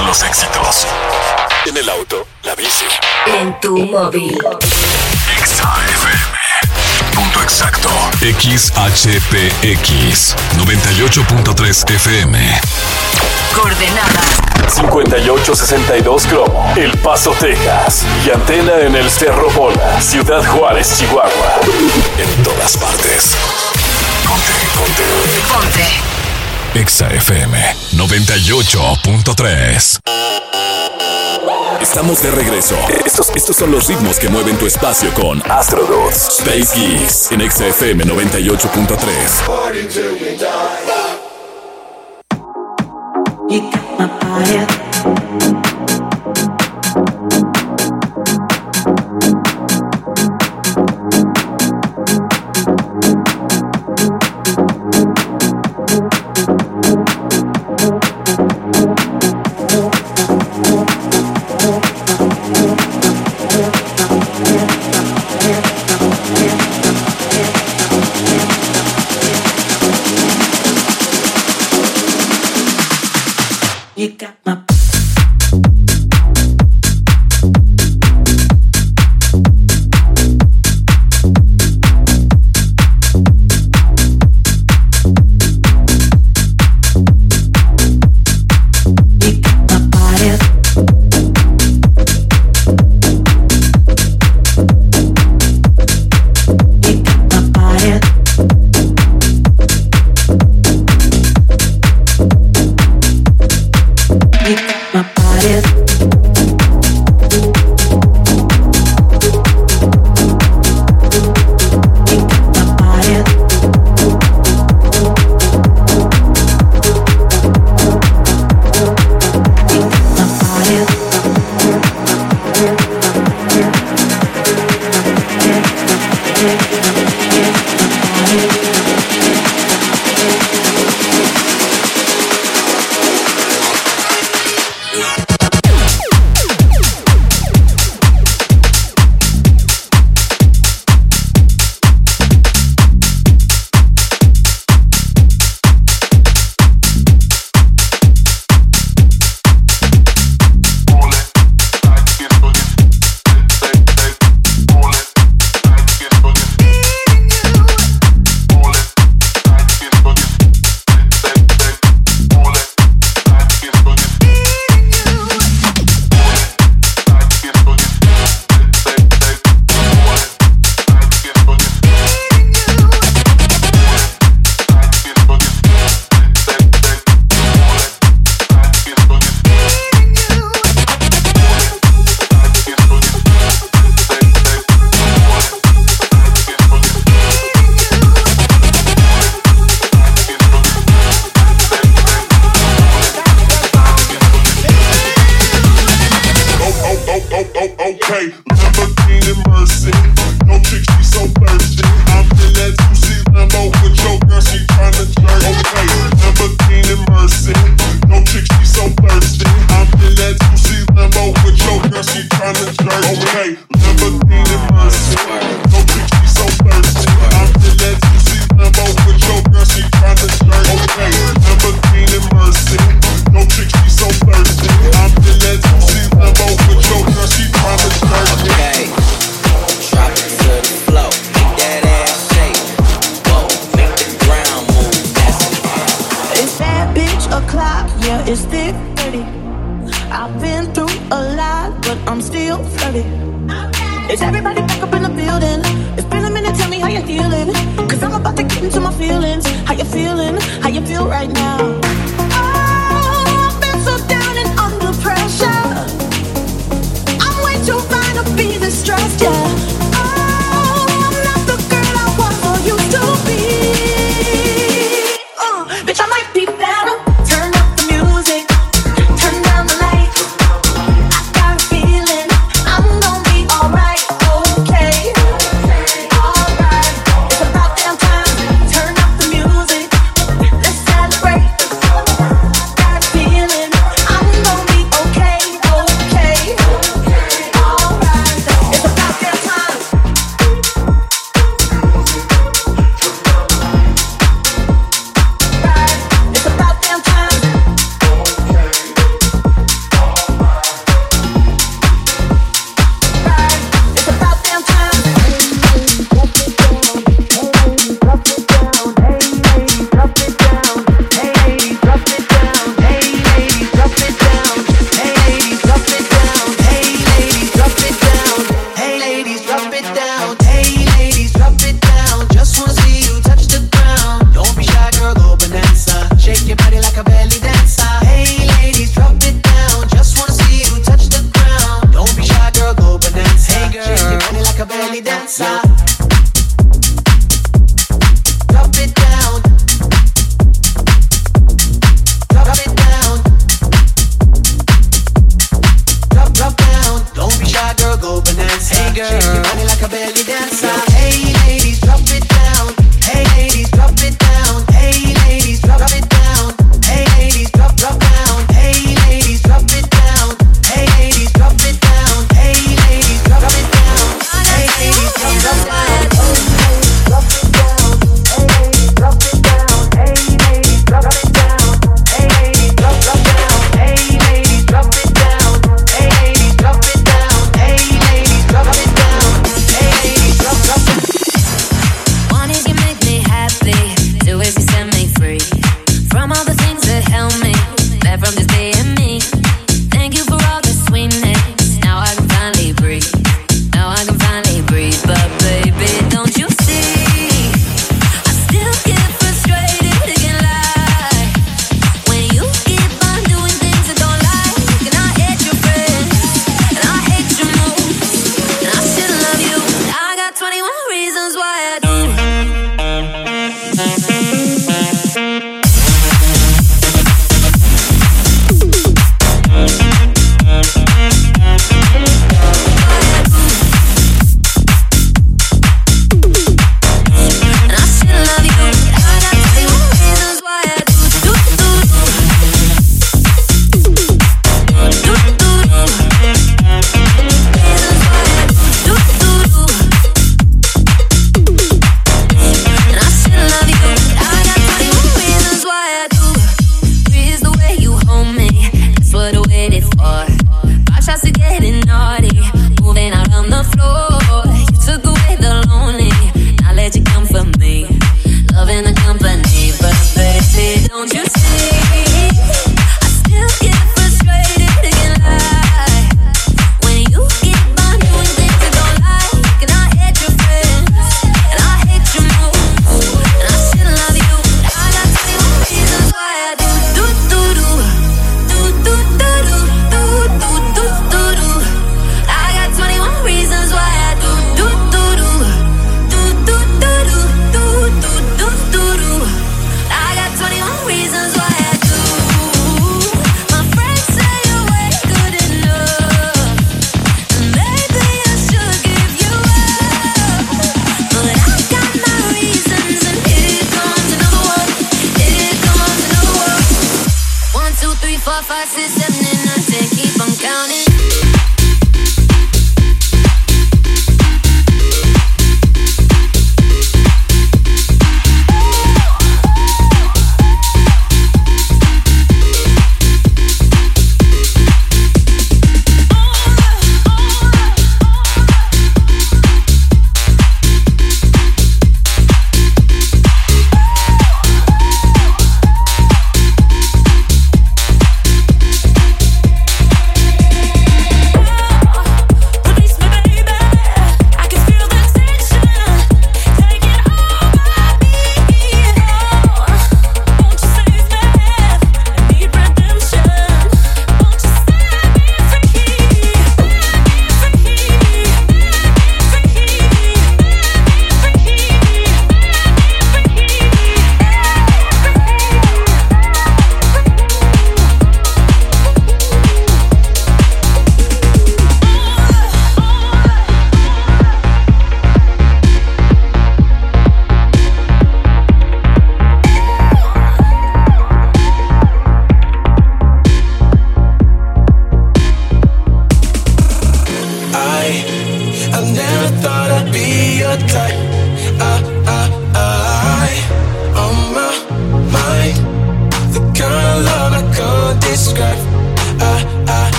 Todos los éxitos. En el auto, la bici. En tu móvil. XAFM. Punto exacto. XHPX. 98.3 FM. Coordenada. 5862 Cromo, El Paso, Texas. Y antena en el Cerro Bola, Ciudad Juárez, Chihuahua. En todas partes. Ponte, ponte. Ponte. Exa FM 98.3. Estamos de regreso. Estos, estos son los ritmos que mueven tu espacio con Astrodots, Space Geeks en Exa FM 98.3. You got my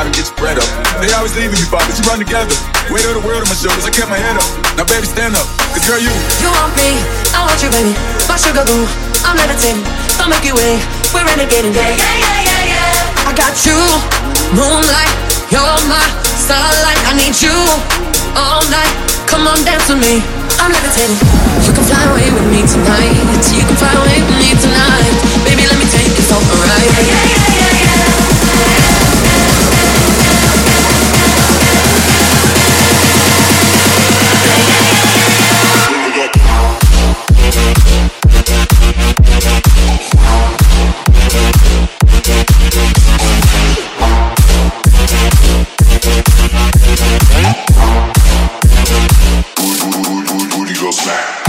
On me, get your bread up. They always leaving you, Bob, but you run together. Weight of the world on my shoulders, I kept my head up. Now, baby, stand up, cause girl, you. You want me, I want you, baby. My sugar boo, I'm levitating. The Milky Way, we're renegading. Yeah, yeah, yeah, yeah, yeah. I got you, moonlight, you're my starlight. I need you all night. Come on, dance with me. I'm levitating. You can fly away with me tonight. You can fly away with me tonight. Baby, let me take you for a ride. Yeah, yeah, yeah, yeah, yeah. goes.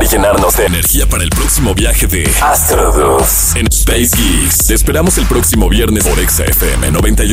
y llenarnos de energía para el próximo viaje de Astro 2 en Space Geeks. Te esperamos el próximo viernes por XFM98.